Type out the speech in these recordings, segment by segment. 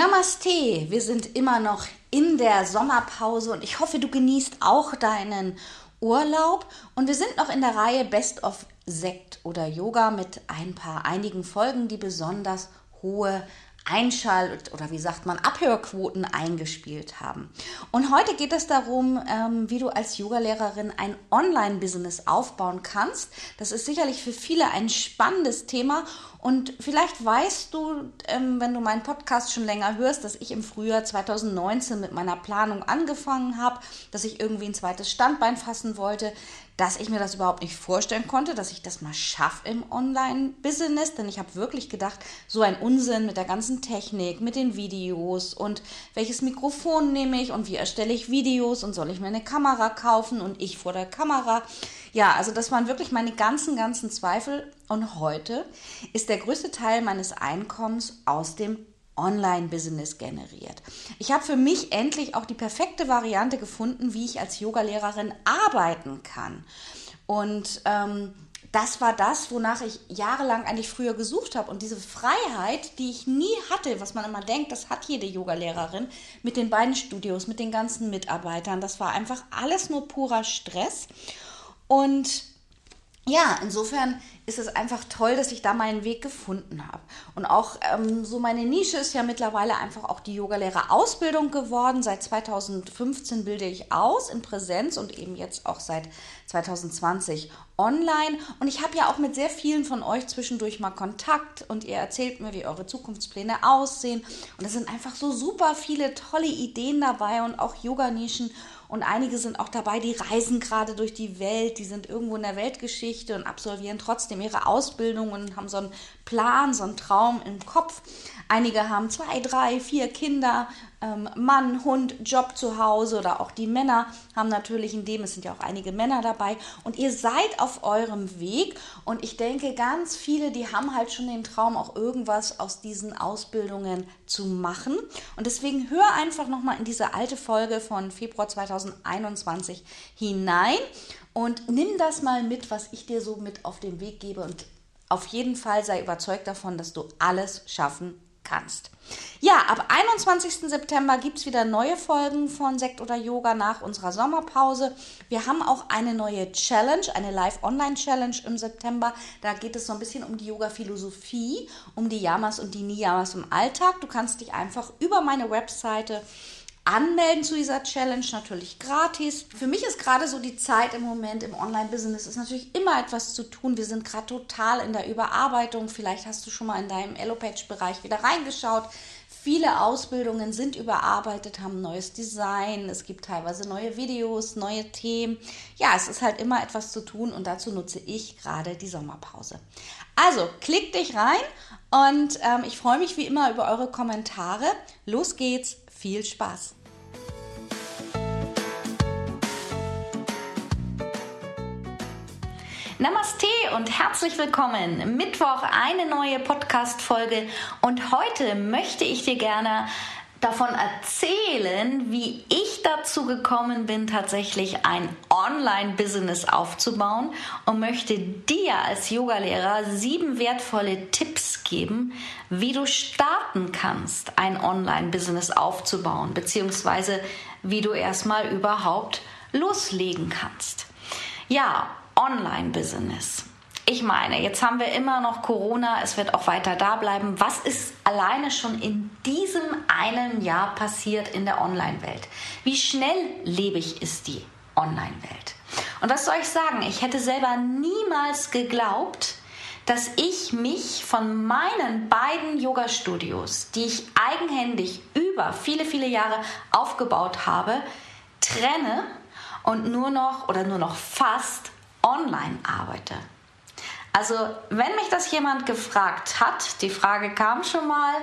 Namaste, wir sind immer noch in der Sommerpause und ich hoffe, du genießt auch deinen Urlaub. Und wir sind noch in der Reihe Best of Sekt oder Yoga mit ein paar einigen Folgen, die besonders hohe Einschalt- oder wie sagt man, Abhörquoten eingespielt haben. Und heute geht es darum, ähm, wie du als Yogalehrerin ein Online-Business aufbauen kannst. Das ist sicherlich für viele ein spannendes Thema und vielleicht weißt du, ähm, wenn du meinen Podcast schon länger hörst, dass ich im Frühjahr 2019 mit meiner Planung angefangen habe, dass ich irgendwie ein zweites Standbein fassen wollte, dass ich mir das überhaupt nicht vorstellen konnte, dass ich das mal schaffe im Online-Business, denn ich habe wirklich gedacht, so ein Unsinn mit der ganzen Technik, mit den Videos und welches Mikrofon nehme ich und wie erstelle ich Videos und soll ich mir eine Kamera kaufen und ich vor der Kamera. Ja, also das waren wirklich meine ganzen, ganzen Zweifel und heute ist der größte Teil meines Einkommens aus dem Online-Business generiert. Ich habe für mich endlich auch die perfekte Variante gefunden, wie ich als Yogalehrerin arbeiten kann. Und ähm, das war das, wonach ich jahrelang eigentlich früher gesucht habe. Und diese Freiheit, die ich nie hatte, was man immer denkt, das hat jede Yogalehrerin mit den beiden Studios, mit den ganzen Mitarbeitern. Das war einfach alles nur purer Stress. Und ja, insofern ist es einfach toll, dass ich da meinen Weg gefunden habe. Und auch ähm, so meine Nische ist ja mittlerweile einfach auch die Yogalehrerausbildung geworden. Seit 2015 bilde ich aus in Präsenz und eben jetzt auch seit 2020 online. Und ich habe ja auch mit sehr vielen von euch zwischendurch mal Kontakt und ihr erzählt mir, wie eure Zukunftspläne aussehen. Und es sind einfach so super viele tolle Ideen dabei und auch Yoga-Nischen. Und einige sind auch dabei, die reisen gerade durch die Welt, die sind irgendwo in der Weltgeschichte und absolvieren trotzdem ihre Ausbildung und haben so einen Plan, so einen Traum im Kopf. Einige haben zwei, drei, vier Kinder, ähm, Mann, Hund, Job zu Hause oder auch die Männer haben natürlich in dem, es sind ja auch einige Männer dabei. Und ihr seid auf eurem Weg und ich denke, ganz viele, die haben halt schon den Traum, auch irgendwas aus diesen Ausbildungen zu machen. Und deswegen hör einfach nochmal in diese alte Folge von Februar 2021 hinein und nimm das mal mit, was ich dir so mit auf den Weg gebe. Und auf jeden Fall sei überzeugt davon, dass du alles schaffen kannst. Ja, ab 21. September gibt es wieder neue Folgen von Sekt oder Yoga nach unserer Sommerpause. Wir haben auch eine neue Challenge, eine Live-Online-Challenge im September. Da geht es so ein bisschen um die Yoga-Philosophie, um die Yamas und die Niyamas im Alltag. Du kannst dich einfach über meine Webseite anmelden zu dieser Challenge, natürlich gratis. Für mich ist gerade so die Zeit im Moment im Online-Business, ist natürlich immer etwas zu tun. Wir sind gerade total in der Überarbeitung. Vielleicht hast du schon mal in deinem Elopage-Bereich wieder reingeschaut. Viele Ausbildungen sind überarbeitet, haben neues Design, es gibt teilweise neue Videos, neue Themen. Ja, es ist halt immer etwas zu tun und dazu nutze ich gerade die Sommerpause. Also, klick dich rein und ähm, ich freue mich wie immer über eure Kommentare. Los geht's, viel Spaß! Namaste und herzlich willkommen. Mittwoch eine neue Podcast-Folge und heute möchte ich dir gerne davon erzählen, wie ich dazu gekommen bin, tatsächlich ein Online-Business aufzubauen und möchte dir als Yogalehrer sieben wertvolle Tipps geben, wie du starten kannst, ein Online-Business aufzubauen, beziehungsweise wie du erstmal überhaupt loslegen kannst. Ja, Online-Business. Ich meine, jetzt haben wir immer noch Corona, es wird auch weiter da bleiben. Was ist alleine schon in diesem einen Jahr passiert in der Online-Welt? Wie schnelllebig ist die Online-Welt? Und was soll ich sagen? Ich hätte selber niemals geglaubt, dass ich mich von meinen beiden Yoga-Studios, die ich eigenhändig über viele, viele Jahre aufgebaut habe, trenne und nur noch oder nur noch fast online arbeite. Also, wenn mich das jemand gefragt hat, die Frage kam schon mal,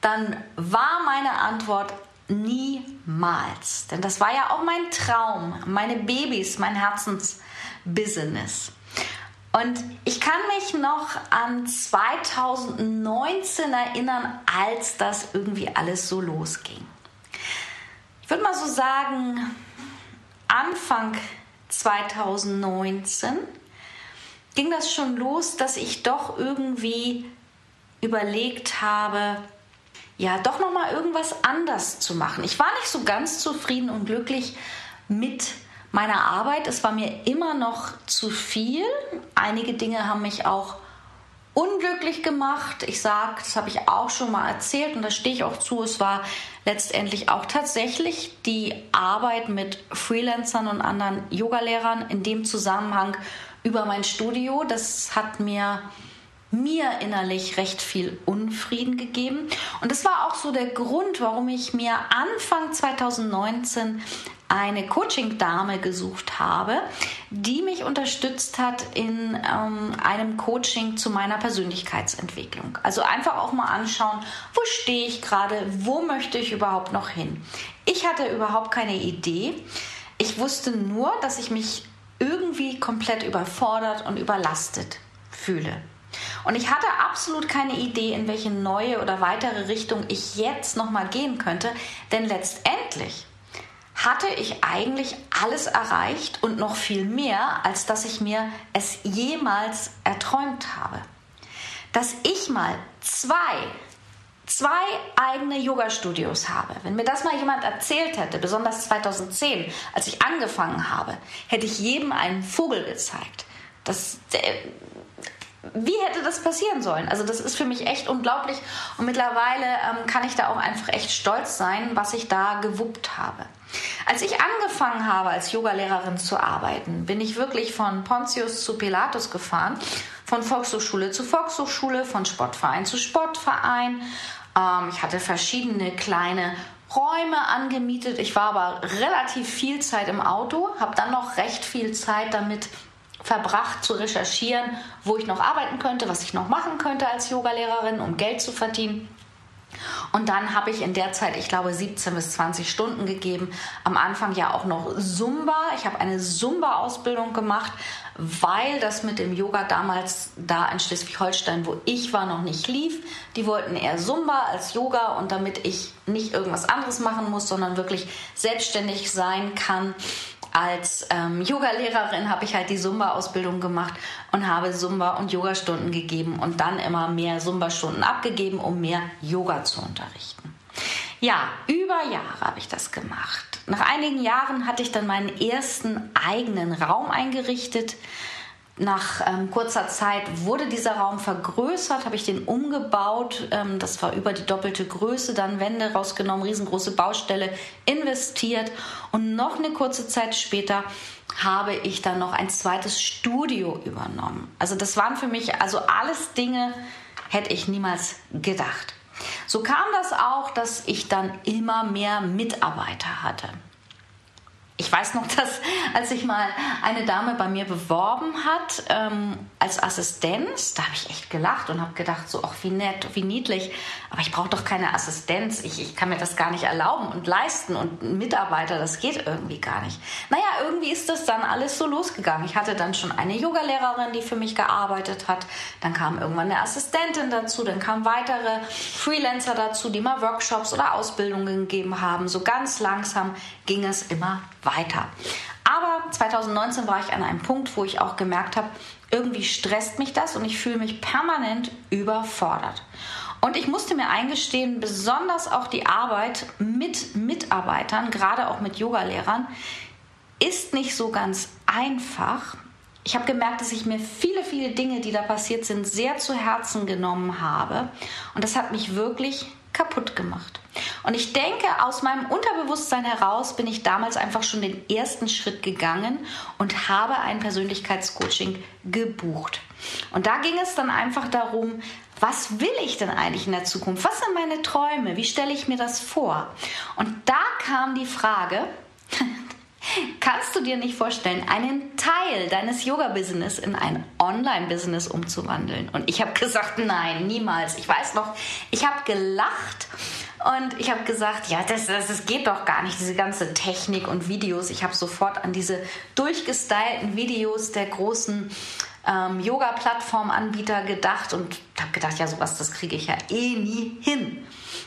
dann war meine Antwort Niemals. Denn das war ja auch mein Traum, meine Babys, mein Herzensbusiness. Und ich kann mich noch an 2019 erinnern, als das irgendwie alles so losging. Ich würde mal so sagen, Anfang 2019 ging das schon los, dass ich doch irgendwie überlegt habe, ja, doch noch mal irgendwas anders zu machen. Ich war nicht so ganz zufrieden und glücklich mit meiner Arbeit. Es war mir immer noch zu viel. Einige Dinge haben mich auch unglücklich gemacht. Ich sage, das habe ich auch schon mal erzählt und da stehe ich auch zu. Es war letztendlich auch tatsächlich die Arbeit mit Freelancern und anderen Yogalehrern in dem Zusammenhang über mein Studio. Das hat mir mir innerlich recht viel Unfrieden gegeben. Und das war auch so der Grund, warum ich mir Anfang 2019 eine Coaching-Dame gesucht habe, die mich unterstützt hat in ähm, einem Coaching zu meiner Persönlichkeitsentwicklung. Also einfach auch mal anschauen, wo stehe ich gerade, wo möchte ich überhaupt noch hin. Ich hatte überhaupt keine Idee. Ich wusste nur, dass ich mich irgendwie komplett überfordert und überlastet fühle. Und ich hatte absolut keine Idee, in welche neue oder weitere Richtung ich jetzt nochmal gehen könnte, denn letztendlich hatte ich eigentlich alles erreicht und noch viel mehr, als dass ich mir es jemals erträumt habe. Dass ich mal zwei, zwei eigene Yoga-Studios habe. Wenn mir das mal jemand erzählt hätte, besonders 2010, als ich angefangen habe, hätte ich jedem einen Vogel gezeigt. Das, wie hätte das passieren sollen? Also das ist für mich echt unglaublich und mittlerweile ähm, kann ich da auch einfach echt stolz sein, was ich da gewuppt habe. Als ich angefangen habe, als Yogalehrerin zu arbeiten, bin ich wirklich von Pontius zu Pilatus gefahren, von Volkshochschule zu Volkshochschule, von Sportverein zu Sportverein. Ähm, ich hatte verschiedene kleine Räume angemietet. Ich war aber relativ viel Zeit im Auto, habe dann noch recht viel Zeit damit verbracht zu recherchieren, wo ich noch arbeiten könnte, was ich noch machen könnte als Yogalehrerin, um Geld zu verdienen. Und dann habe ich in der Zeit, ich glaube, 17 bis 20 Stunden gegeben. Am Anfang ja auch noch Zumba. Ich habe eine Zumba-Ausbildung gemacht, weil das mit dem Yoga damals da in Schleswig-Holstein, wo ich war, noch nicht lief. Die wollten eher Zumba als Yoga und damit ich nicht irgendwas anderes machen muss, sondern wirklich selbstständig sein kann, als ähm, Yoga-Lehrerin habe ich halt die Zumba-Ausbildung gemacht und habe Zumba- und Yoga-Stunden gegeben und dann immer mehr Zumba-Stunden abgegeben, um mehr Yoga zu unterrichten. Ja, über Jahre habe ich das gemacht. Nach einigen Jahren hatte ich dann meinen ersten eigenen Raum eingerichtet nach ähm, kurzer Zeit wurde dieser Raum vergrößert, habe ich den umgebaut. Ähm, das war über die doppelte Größe, dann Wände rausgenommen, riesengroße Baustelle, investiert. Und noch eine kurze Zeit später habe ich dann noch ein zweites Studio übernommen. Also das waren für mich also alles Dinge, hätte ich niemals gedacht. So kam das auch, dass ich dann immer mehr Mitarbeiter hatte ich weiß noch, dass als sich mal eine Dame bei mir beworben hat ähm, als Assistenz, da habe ich echt gelacht und habe gedacht, so, ach, wie nett, wie niedlich. Aber ich brauche doch keine Assistenz. Ich, ich kann mir das gar nicht erlauben und leisten. Und Mitarbeiter, das geht irgendwie gar nicht. Naja, irgendwie ist das dann alles so losgegangen. Ich hatte dann schon eine Yogalehrerin, die für mich gearbeitet hat. Dann kam irgendwann eine Assistentin dazu. Dann kamen weitere Freelancer dazu, die mal Workshops oder Ausbildungen gegeben haben. So ganz langsam ging es immer weiter. Aber 2019 war ich an einem Punkt, wo ich auch gemerkt habe, irgendwie stresst mich das und ich fühle mich permanent überfordert. Und ich musste mir eingestehen, besonders auch die Arbeit mit Mitarbeitern, gerade auch mit Yogalehrern, ist nicht so ganz einfach. Ich habe gemerkt, dass ich mir viele, viele Dinge, die da passiert sind, sehr zu Herzen genommen habe. Und das hat mich wirklich kaputt gemacht. Und ich denke, aus meinem Unterbewusstsein heraus bin ich damals einfach schon den ersten Schritt gegangen und habe ein Persönlichkeitscoaching gebucht. Und da ging es dann einfach darum, was will ich denn eigentlich in der Zukunft? Was sind meine Träume? Wie stelle ich mir das vor? Und da kam die Frage, kannst du dir nicht vorstellen, einen Teil deines Yoga-Business in ein Online-Business umzuwandeln? Und ich habe gesagt, nein, niemals. Ich weiß noch, ich habe gelacht und ich habe gesagt, ja, das, das, das geht doch gar nicht, diese ganze Technik und Videos. Ich habe sofort an diese durchgestylten Videos der großen ähm, Yoga-Plattform-Anbieter gedacht und habe gedacht, ja, sowas, das kriege ich ja eh nie hin.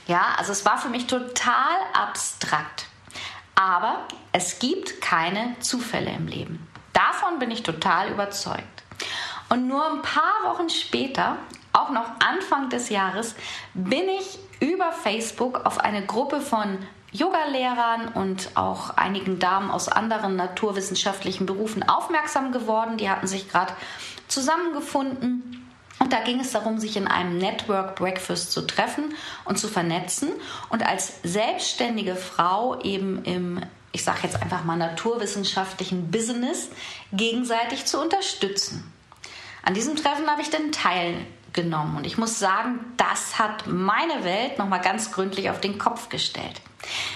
Ja, also es war für mich total abstrakt. Aber es gibt keine Zufälle im Leben. Davon bin ich total überzeugt. Und nur ein paar Wochen später, auch noch Anfang des Jahres, bin ich über Facebook auf eine Gruppe von Yogalehrern und auch einigen Damen aus anderen naturwissenschaftlichen Berufen aufmerksam geworden. Die hatten sich gerade zusammengefunden. Und da ging es darum, sich in einem Network Breakfast zu treffen und zu vernetzen und als selbstständige Frau eben im, ich sage jetzt einfach mal, naturwissenschaftlichen Business gegenseitig zu unterstützen. An diesem Treffen habe ich dann teilgenommen und ich muss sagen, das hat meine Welt nochmal ganz gründlich auf den Kopf gestellt.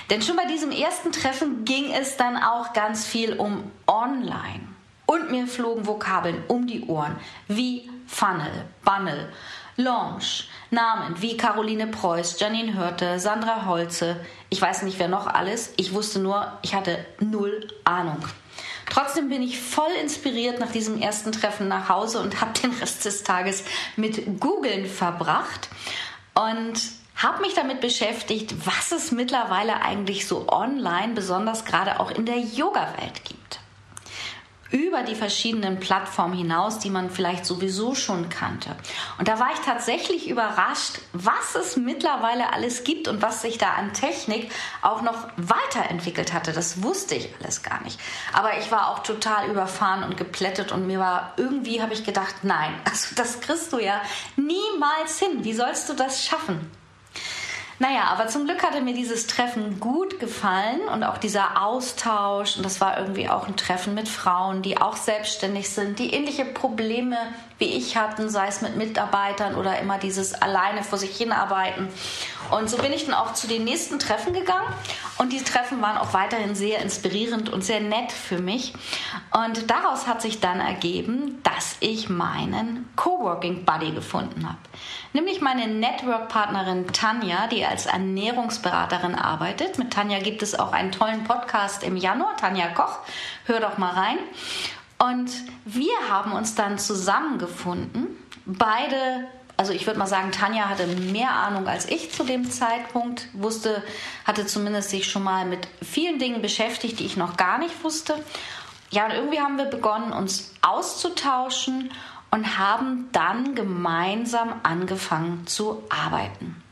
Denn schon bei diesem ersten Treffen ging es dann auch ganz viel um Online. Und mir flogen Vokabeln um die Ohren wie Funnel, Bunnel, Launch, Namen wie Caroline Preuß, Janine Hörte, Sandra Holze, ich weiß nicht wer noch alles, ich wusste nur, ich hatte null Ahnung. Trotzdem bin ich voll inspiriert nach diesem ersten Treffen nach Hause und habe den Rest des Tages mit Googeln verbracht und habe mich damit beschäftigt, was es mittlerweile eigentlich so online, besonders gerade auch in der Yoga-Welt gibt. Über die verschiedenen Plattformen hinaus, die man vielleicht sowieso schon kannte. Und da war ich tatsächlich überrascht, was es mittlerweile alles gibt und was sich da an Technik auch noch weiterentwickelt hatte. Das wusste ich alles gar nicht. Aber ich war auch total überfahren und geplättet und mir war irgendwie, habe ich gedacht, nein, also das kriegst du ja niemals hin. Wie sollst du das schaffen? Naja, aber zum Glück hatte mir dieses Treffen gut gefallen und auch dieser Austausch. Und das war irgendwie auch ein Treffen mit Frauen, die auch selbstständig sind, die ähnliche Probleme wie ich hatten, sei es mit Mitarbeitern oder immer dieses alleine vor sich hinarbeiten. Und so bin ich dann auch zu den nächsten Treffen gegangen. Und die Treffen waren auch weiterhin sehr inspirierend und sehr nett für mich. Und daraus hat sich dann ergeben, dass ich meinen Coworking Buddy gefunden habe. Nämlich meine Network-Partnerin Tanja, die als Ernährungsberaterin arbeitet. Mit Tanja gibt es auch einen tollen Podcast im Januar, Tanja Koch. Hör doch mal rein. Und wir haben uns dann zusammengefunden. Beide, also ich würde mal sagen, Tanja hatte mehr Ahnung als ich zu dem Zeitpunkt, wusste, hatte zumindest sich schon mal mit vielen Dingen beschäftigt, die ich noch gar nicht wusste. Ja, und irgendwie haben wir begonnen, uns auszutauschen und haben dann gemeinsam angefangen zu arbeiten.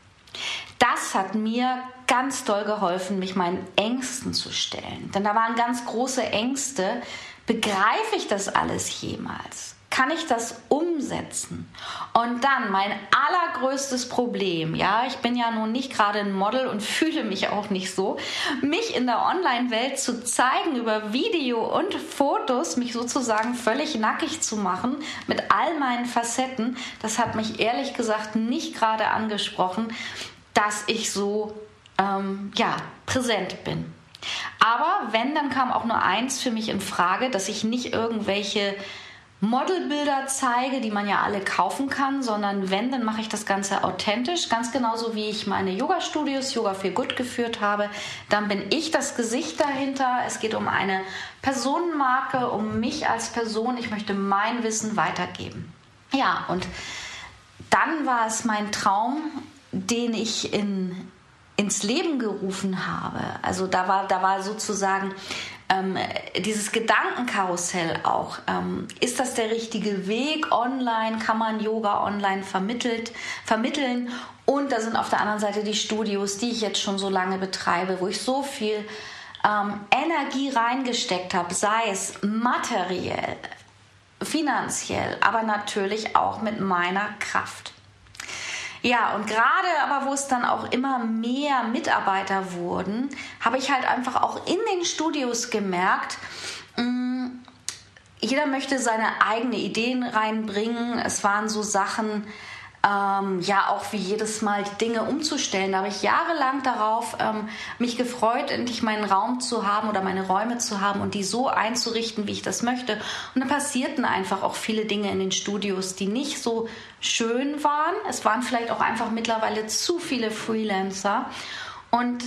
Das hat mir ganz doll geholfen, mich meinen Ängsten zu stellen. Denn da waren ganz große Ängste, Begreife ich das alles jemals? Kann ich das umsetzen? Und dann mein allergrößtes Problem, ja, ich bin ja nun nicht gerade ein Model und fühle mich auch nicht so, mich in der Online-Welt zu zeigen über Video und Fotos, mich sozusagen völlig nackig zu machen mit all meinen Facetten, das hat mich ehrlich gesagt nicht gerade angesprochen, dass ich so ähm, ja, präsent bin. Aber wenn, dann kam auch nur eins für mich in Frage, dass ich nicht irgendwelche Modelbilder zeige, die man ja alle kaufen kann, sondern wenn, dann mache ich das Ganze authentisch, ganz genauso wie ich meine Yoga-Studios Yoga für Good geführt habe. Dann bin ich das Gesicht dahinter. Es geht um eine Personenmarke, um mich als Person. Ich möchte mein Wissen weitergeben. Ja, und dann war es mein Traum, den ich in ins Leben gerufen habe. Also da war, da war sozusagen ähm, dieses Gedankenkarussell auch. Ähm, ist das der richtige Weg online? Kann man Yoga online vermittelt, vermitteln? Und da sind auf der anderen Seite die Studios, die ich jetzt schon so lange betreibe, wo ich so viel ähm, Energie reingesteckt habe, sei es materiell, finanziell, aber natürlich auch mit meiner Kraft. Ja, und gerade aber, wo es dann auch immer mehr Mitarbeiter wurden, habe ich halt einfach auch in den Studios gemerkt, mh, mm, jeder möchte seine eigenen Ideen reinbringen. Es waren so Sachen, ähm, ja auch wie jedes Mal die Dinge umzustellen. Da habe ich jahrelang darauf ähm, mich gefreut, endlich meinen Raum zu haben oder meine Räume zu haben und die so einzurichten, wie ich das möchte. Und dann passierten einfach auch viele Dinge in den Studios, die nicht so schön waren. Es waren vielleicht auch einfach mittlerweile zu viele Freelancer. Und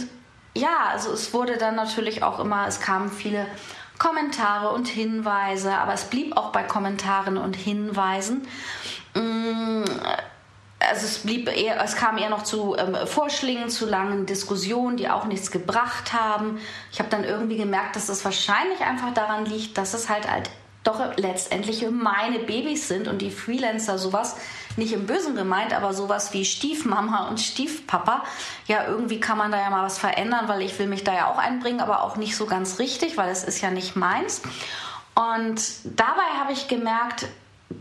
ja, also es wurde dann natürlich auch immer, es kamen viele Kommentare und Hinweise, aber es blieb auch bei Kommentaren und Hinweisen. Also es blieb eher, es kam eher noch zu ähm, Vorschlägen, zu langen Diskussionen, die auch nichts gebracht haben. Ich habe dann irgendwie gemerkt, dass es wahrscheinlich einfach daran liegt, dass es halt halt doch letztendlich meine Babys sind und die Freelancer sowas nicht im Bösen gemeint, aber sowas wie Stiefmama und Stiefpapa. Ja, irgendwie kann man da ja mal was verändern, weil ich will mich da ja auch einbringen, aber auch nicht so ganz richtig, weil es ist ja nicht meins. Und dabei habe ich gemerkt,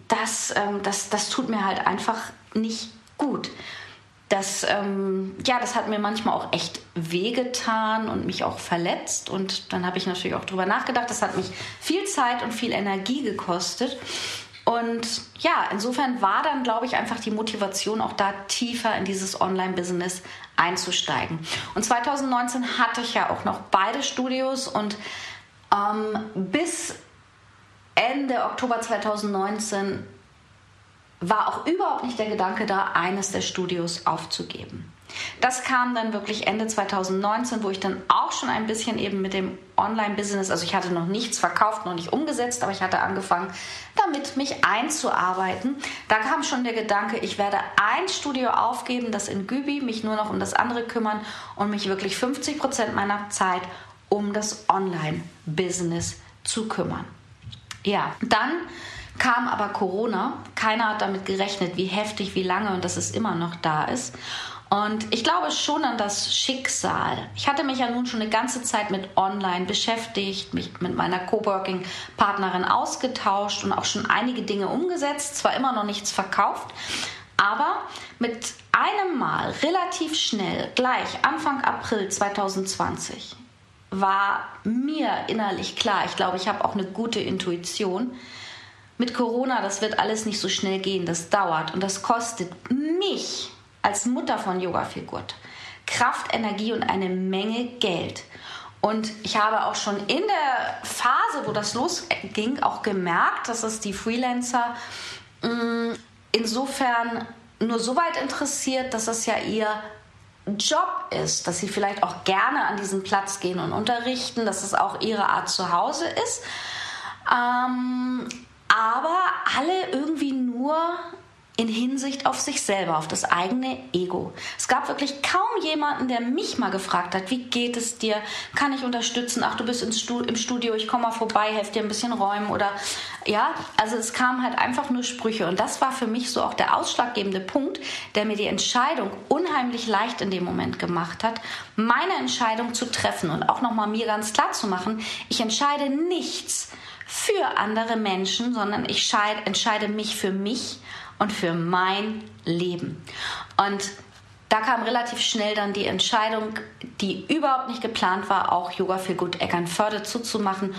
dass ähm, das, das tut mir halt einfach nicht gut. Das, ähm, ja, das hat mir manchmal auch echt wehgetan und mich auch verletzt. Und dann habe ich natürlich auch drüber nachgedacht. Das hat mich viel Zeit und viel Energie gekostet. Und ja, insofern war dann, glaube ich, einfach die Motivation auch da tiefer in dieses Online-Business einzusteigen. Und 2019 hatte ich ja auch noch beide Studios und ähm, bis Ende Oktober 2019 war auch überhaupt nicht der Gedanke da, eines der Studios aufzugeben. Das kam dann wirklich Ende 2019, wo ich dann auch schon ein bisschen eben mit dem Online-Business, also ich hatte noch nichts verkauft, noch nicht umgesetzt, aber ich hatte angefangen, damit mich einzuarbeiten. Da kam schon der Gedanke, ich werde ein Studio aufgeben, das in Gübi, mich nur noch um das andere kümmern und mich wirklich 50 Prozent meiner Zeit um das Online-Business zu kümmern. Ja, dann kam aber Corona. Keiner hat damit gerechnet, wie heftig, wie lange und dass es immer noch da ist. Und ich glaube schon an das Schicksal. Ich hatte mich ja nun schon eine ganze Zeit mit Online beschäftigt, mich mit meiner Coworking-Partnerin ausgetauscht und auch schon einige Dinge umgesetzt, zwar immer noch nichts verkauft, aber mit einem Mal relativ schnell, gleich Anfang April 2020, war mir innerlich klar, ich glaube, ich habe auch eine gute Intuition, mit Corona, das wird alles nicht so schnell gehen, das dauert und das kostet mich als Mutter von Yoga viel gut. Kraft, Energie und eine Menge Geld. Und ich habe auch schon in der Phase, wo das losging, auch gemerkt, dass es die Freelancer mm, insofern nur so weit interessiert, dass es ja ihr Job ist, dass sie vielleicht auch gerne an diesen Platz gehen und unterrichten, dass es auch ihre Art zu Hause ist. Ähm, aber alle irgendwie nur in Hinsicht auf sich selber, auf das eigene Ego. Es gab wirklich kaum jemanden, der mich mal gefragt hat, wie geht es dir? Kann ich unterstützen? Ach, du bist im Studio, ich komme mal vorbei, helfe dir ein bisschen räumen oder ja, also es kamen halt einfach nur Sprüche und das war für mich so auch der ausschlaggebende Punkt, der mir die Entscheidung unheimlich leicht in dem Moment gemacht hat, meine Entscheidung zu treffen und auch nochmal mir ganz klar zu machen, ich entscheide nichts für andere Menschen, sondern ich entscheide mich für mich und für mein Leben. Und da kam relativ schnell dann die Entscheidung, die überhaupt nicht geplant war, auch Yoga für Gut Eckernförde zuzumachen.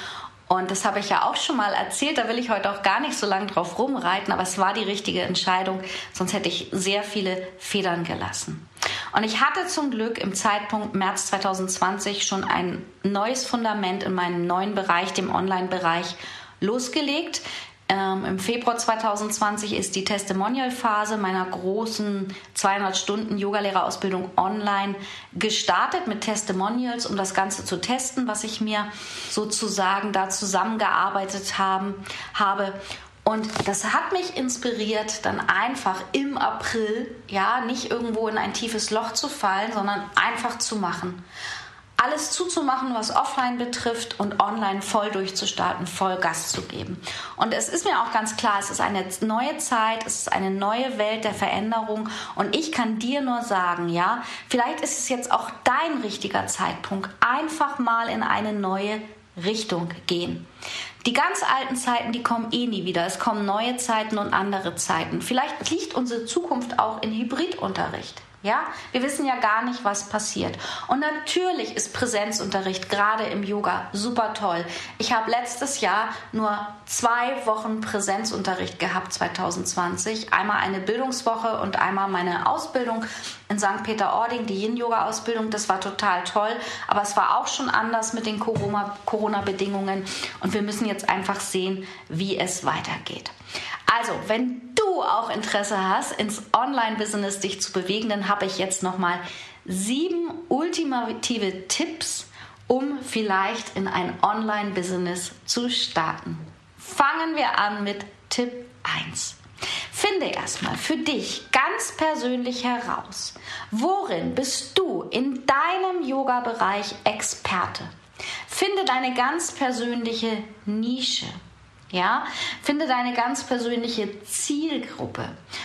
Und das habe ich ja auch schon mal erzählt, da will ich heute auch gar nicht so lange drauf rumreiten, aber es war die richtige Entscheidung, sonst hätte ich sehr viele Federn gelassen. Und ich hatte zum Glück im Zeitpunkt März 2020 schon ein neues Fundament in meinem neuen Bereich, dem Online-Bereich, losgelegt. Ähm, Im Februar 2020 ist die Testimonial-Phase meiner großen 200 Stunden Yogalehrerausbildung online gestartet mit Testimonials, um das Ganze zu testen, was ich mir sozusagen da zusammengearbeitet haben, habe. Und das hat mich inspiriert, dann einfach im April, ja, nicht irgendwo in ein tiefes Loch zu fallen, sondern einfach zu machen alles zuzumachen, was offline betrifft und online voll durchzustarten, voll Gas zu geben. Und es ist mir auch ganz klar, es ist eine neue Zeit, es ist eine neue Welt der Veränderung und ich kann dir nur sagen, ja, vielleicht ist es jetzt auch dein richtiger Zeitpunkt, einfach mal in eine neue Richtung gehen. Die ganz alten Zeiten, die kommen eh nie wieder. Es kommen neue Zeiten und andere Zeiten. Vielleicht liegt unsere Zukunft auch in Hybridunterricht. Ja, wir wissen ja gar nicht, was passiert. Und natürlich ist Präsenzunterricht gerade im Yoga super toll. Ich habe letztes Jahr nur zwei Wochen Präsenzunterricht gehabt, 2020. Einmal eine Bildungswoche und einmal meine Ausbildung in St. Peter-Ording, die Yin-Yoga-Ausbildung. Das war total toll. Aber es war auch schon anders mit den Corona-Bedingungen. Und wir müssen jetzt einfach sehen, wie es weitergeht. Also, wenn du auch Interesse hast, ins Online-Business dich zu bewegen, dann habe ich jetzt nochmal sieben ultimative Tipps, um vielleicht in ein Online-Business zu starten. Fangen wir an mit Tipp 1. Finde erstmal für dich ganz persönlich heraus, worin bist du in deinem Yoga-Bereich Experte? Finde deine ganz persönliche Nische. Ja, finde deine ganz persönliche Zielgruppe.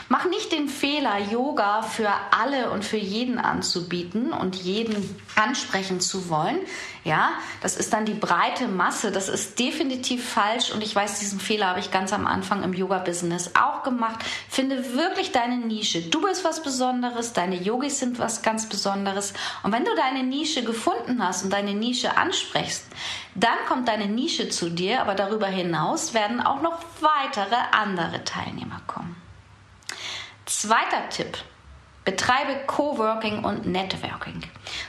Mach nicht den Fehler, Yoga für alle und für jeden anzubieten und jeden ansprechen zu wollen. Ja, das ist dann die breite Masse. Das ist definitiv falsch und ich weiß, diesen Fehler habe ich ganz am Anfang im Yoga-Business auch gemacht. Finde wirklich deine Nische. Du bist was Besonderes, deine Yogis sind was ganz Besonderes. Und wenn du deine Nische gefunden hast und deine Nische ansprichst, dann kommt deine Nische zu dir, aber darüber hinaus werden auch noch weitere andere Teilnehmer kommen. Zweiter Tipp. Betreibe Coworking und Networking.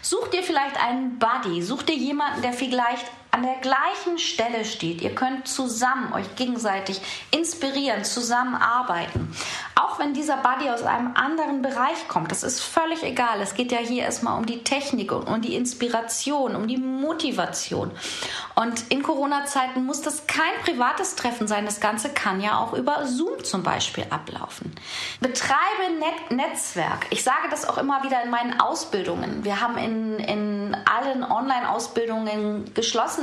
Such dir vielleicht einen Buddy, such dir jemanden, der vielleicht an der gleichen Stelle steht. Ihr könnt zusammen euch gegenseitig inspirieren, zusammenarbeiten. Auch wenn dieser Buddy aus einem anderen Bereich kommt, das ist völlig egal. Es geht ja hier erstmal um die Technik und um die Inspiration, um die Motivation. Und in Corona-Zeiten muss das kein privates Treffen sein. Das Ganze kann ja auch über Zoom zum Beispiel ablaufen. Betreibe Net Netzwerk. Ich sage das auch immer wieder in meinen Ausbildungen. Wir haben in, in allen Online-Ausbildungen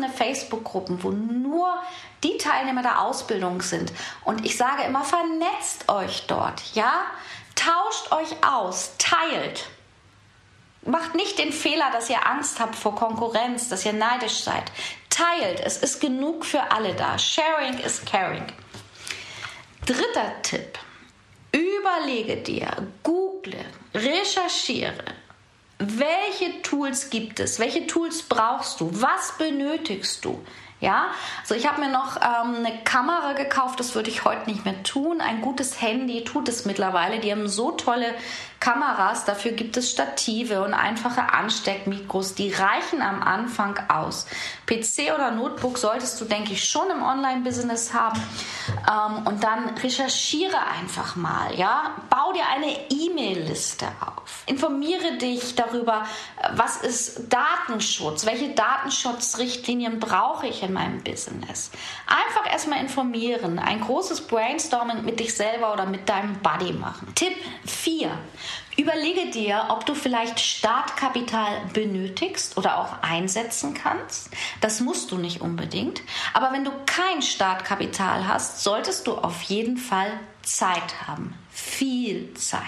geschlossene Facebook-Gruppen, wo nur die Teilnehmer der Ausbildung sind. Und ich sage immer, vernetzt euch dort, ja? Tauscht euch aus, teilt. Macht nicht den Fehler, dass ihr Angst habt vor Konkurrenz, dass ihr neidisch seid. Teilt, es ist genug für alle da. Sharing is caring. Dritter Tipp. Überlege dir, google, recherchiere, welche Tools gibt es? Welche Tools brauchst du? Was benötigst du? Ja, also ich habe mir noch ähm, eine Kamera gekauft, das würde ich heute nicht mehr tun. Ein gutes Handy tut es mittlerweile. Die haben so tolle Kameras, dafür gibt es Stative und einfache Ansteckmikros, die reichen am Anfang aus. PC oder Notebook solltest du, denke ich, schon im Online-Business haben. Ähm, und dann recherchiere einfach mal, ja. Bau dir eine E-Mail-Liste auf. Informiere dich darüber, was ist Datenschutz, welche Datenschutzrichtlinien brauche ich in meinem Business. Einfach erstmal informieren, ein großes Brainstorming mit dich selber oder mit deinem Buddy machen. Tipp 4. Überlege dir, ob du vielleicht Startkapital benötigst oder auch einsetzen kannst. Das musst du nicht unbedingt. Aber wenn du kein Startkapital hast, solltest du auf jeden Fall Zeit haben. Viel Zeit.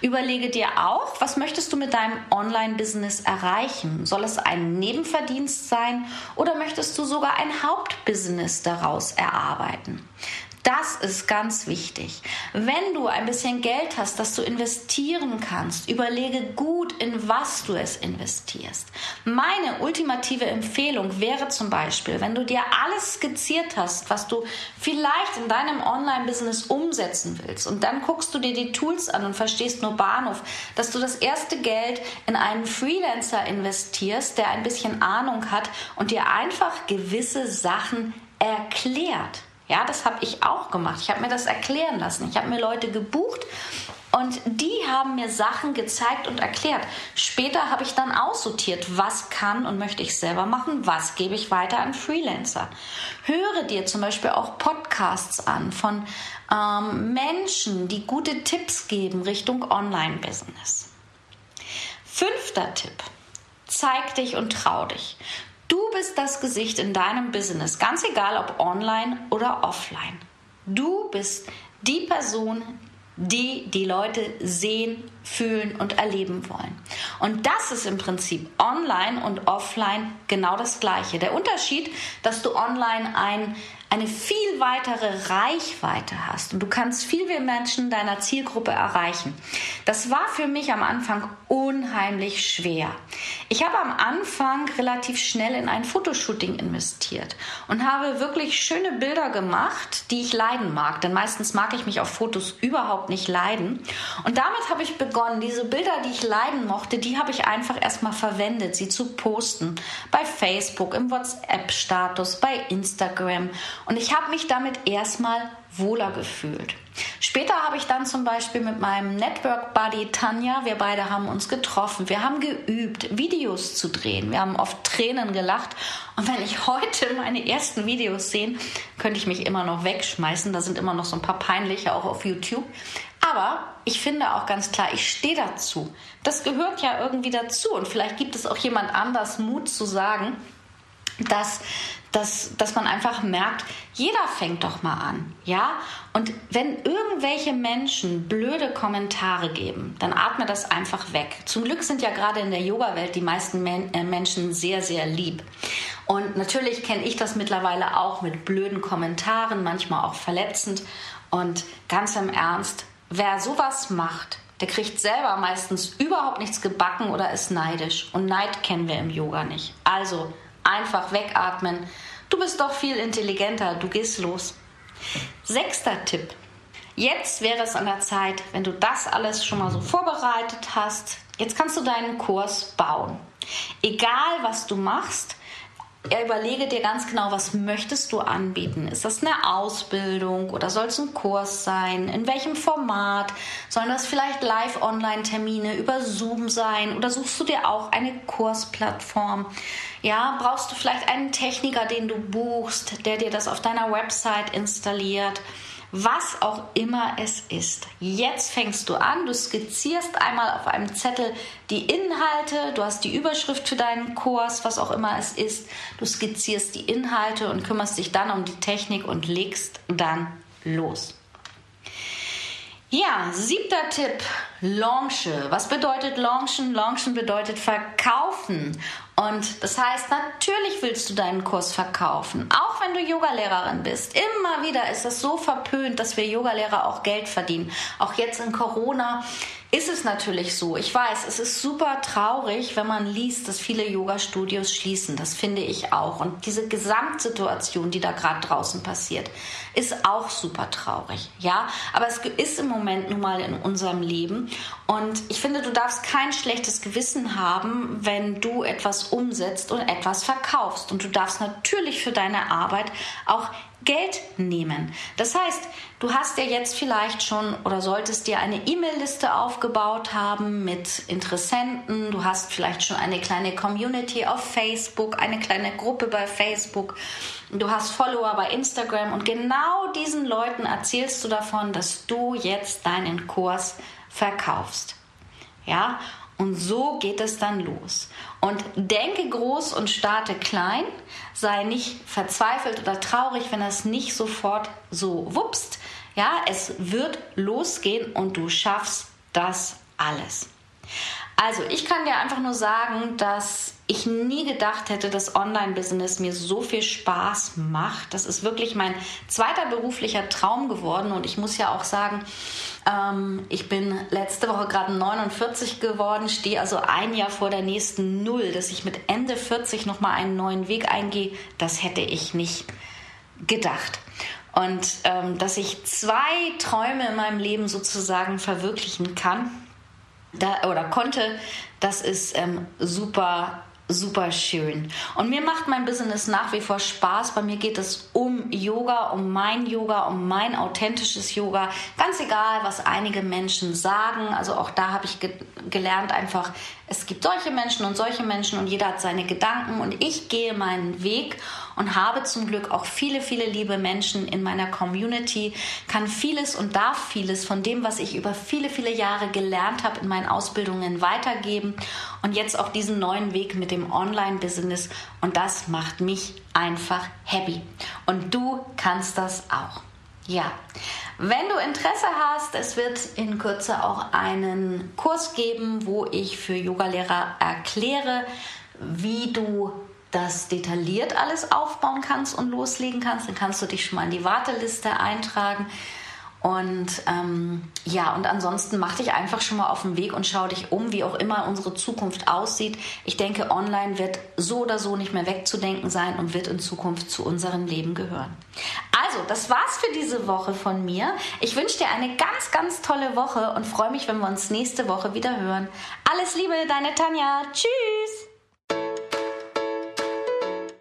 Überlege dir auch, was möchtest du mit deinem Online-Business erreichen? Soll es ein Nebenverdienst sein oder möchtest du sogar ein Hauptbusiness daraus erarbeiten? Das ist ganz wichtig. Wenn du ein bisschen Geld hast, das du investieren kannst, überlege gut, in was du es investierst. Meine ultimative Empfehlung wäre zum Beispiel, wenn du dir alles skizziert hast, was du vielleicht in deinem Online-Business umsetzen willst und dann guckst du dir die Tools an und verstehst nur Bahnhof, dass du das erste Geld in einen Freelancer investierst, der ein bisschen Ahnung hat und dir einfach gewisse Sachen erklärt. Ja, das habe ich auch gemacht. Ich habe mir das erklären lassen. Ich habe mir Leute gebucht und die haben mir Sachen gezeigt und erklärt. Später habe ich dann aussortiert, was kann und möchte ich selber machen, was gebe ich weiter an Freelancer. Höre dir zum Beispiel auch Podcasts an von ähm, Menschen, die gute Tipps geben Richtung Online-Business. Fünfter Tipp. Zeig dich und trau dich. Du bist das Gesicht in deinem Business, ganz egal ob online oder offline. Du bist die Person, die die Leute sehen, fühlen und erleben wollen. Und das ist im Prinzip online und offline genau das Gleiche. Der Unterschied, dass du online ein eine viel weitere Reichweite hast und du kannst viel mehr Menschen deiner Zielgruppe erreichen. Das war für mich am Anfang unheimlich schwer. Ich habe am Anfang relativ schnell in ein Fotoshooting investiert und habe wirklich schöne Bilder gemacht, die ich leiden mag, denn meistens mag ich mich auf Fotos überhaupt nicht leiden. Und damit habe ich begonnen, diese Bilder, die ich leiden mochte, die habe ich einfach erstmal verwendet, sie zu posten bei Facebook, im WhatsApp-Status, bei Instagram. Und ich habe mich damit erstmal wohler gefühlt. Später habe ich dann zum Beispiel mit meinem Network Buddy Tanja, wir beide haben uns getroffen, wir haben geübt, Videos zu drehen, wir haben oft Tränen gelacht. Und wenn ich heute meine ersten Videos sehe, könnte ich mich immer noch wegschmeißen, da sind immer noch so ein paar peinliche auch auf YouTube, aber ich finde auch ganz klar, ich stehe dazu. Das gehört ja irgendwie dazu. Und vielleicht gibt es auch jemand anders Mut zu sagen, dass dass, dass man einfach merkt, jeder fängt doch mal an, ja? Und wenn irgendwelche Menschen blöde Kommentare geben, dann atme das einfach weg. Zum Glück sind ja gerade in der Yoga-Welt die meisten Men äh, Menschen sehr, sehr lieb. Und natürlich kenne ich das mittlerweile auch mit blöden Kommentaren, manchmal auch verletzend. Und ganz im Ernst, wer sowas macht, der kriegt selber meistens überhaupt nichts gebacken oder ist neidisch. Und Neid kennen wir im Yoga nicht. Also Einfach wegatmen. Du bist doch viel intelligenter, du gehst los. Sechster Tipp. Jetzt wäre es an der Zeit, wenn du das alles schon mal so vorbereitet hast, jetzt kannst du deinen Kurs bauen. Egal was du machst, überlege dir ganz genau, was möchtest du anbieten? Ist das eine Ausbildung oder soll es ein Kurs sein? In welchem Format? Sollen das vielleicht Live-Online-Termine über Zoom sein oder suchst du dir auch eine Kursplattform? Ja, brauchst du vielleicht einen Techniker, den du buchst, der dir das auf deiner Website installiert? Was auch immer es ist. Jetzt fängst du an, du skizzierst einmal auf einem Zettel die Inhalte, du hast die Überschrift für deinen Kurs, was auch immer es ist. Du skizzierst die Inhalte und kümmerst dich dann um die Technik und legst dann los. Ja, siebter Tipp, Launche. Was bedeutet Launchen? Launchen bedeutet verkaufen. Und das heißt, natürlich willst du deinen Kurs verkaufen, auch wenn du Yogalehrerin bist. Immer wieder ist das so verpönt, dass wir Yogalehrer auch Geld verdienen. Auch jetzt in Corona ist es natürlich so. Ich weiß, es ist super traurig, wenn man liest, dass viele Yoga-Studios schließen. Das finde ich auch. Und diese Gesamtsituation, die da gerade draußen passiert, ist auch super traurig. Ja, aber es ist im Moment nun mal in unserem Leben. Und ich finde, du darfst kein schlechtes Gewissen haben, wenn du etwas umsetzt und etwas verkaufst. Und du darfst natürlich für deine Arbeit auch Geld nehmen. Das heißt, du hast ja jetzt vielleicht schon oder solltest dir eine E-Mail-Liste aufgebaut haben mit Interessenten. Du hast vielleicht schon eine kleine Community auf Facebook, eine kleine Gruppe bei Facebook. Du hast Follower bei Instagram und genau diesen Leuten erzählst du davon, dass du jetzt deinen Kurs verkaufst. Ja, und so geht es dann los. Und denke groß und starte klein. Sei nicht verzweifelt oder traurig, wenn es nicht sofort so wupst. Ja, es wird losgehen und du schaffst das alles. Also, ich kann dir einfach nur sagen, dass ich nie gedacht hätte, dass Online-Business mir so viel Spaß macht. Das ist wirklich mein zweiter beruflicher Traum geworden und ich muss ja auch sagen, ähm, ich bin letzte Woche gerade 49 geworden, stehe also ein Jahr vor der nächsten Null, dass ich mit Ende 40 nochmal einen neuen Weg eingehe, das hätte ich nicht gedacht. Und ähm, dass ich zwei Träume in meinem Leben sozusagen verwirklichen kann da, oder konnte, das ist ähm, super super schön. Und mir macht mein Business nach wie vor Spaß. Bei mir geht es um Yoga, um mein Yoga, um mein authentisches Yoga. Ganz egal, was einige Menschen sagen. Also auch da habe ich gelernt einfach, es gibt solche Menschen und solche Menschen und jeder hat seine Gedanken und ich gehe meinen Weg und habe zum Glück auch viele, viele liebe Menschen in meiner Community, kann vieles und darf vieles von dem, was ich über viele, viele Jahre gelernt habe in meinen Ausbildungen weitergeben und jetzt auch diesen neuen Weg mit dem Online-Business und das macht mich einfach happy. Und du kannst das auch. Ja, wenn du Interesse hast, es wird in Kürze auch einen Kurs geben, wo ich für Yogalehrer erkläre, wie du das detailliert alles aufbauen kannst und loslegen kannst, dann kannst du dich schon mal in die Warteliste eintragen. Und ähm, ja, und ansonsten mach dich einfach schon mal auf den Weg und schau dich um, wie auch immer unsere Zukunft aussieht. Ich denke, online wird so oder so nicht mehr wegzudenken sein und wird in Zukunft zu unserem Leben gehören. Also, das war's für diese Woche von mir. Ich wünsche dir eine ganz, ganz tolle Woche und freue mich, wenn wir uns nächste Woche wieder hören. Alles Liebe, deine Tanja. Tschüss!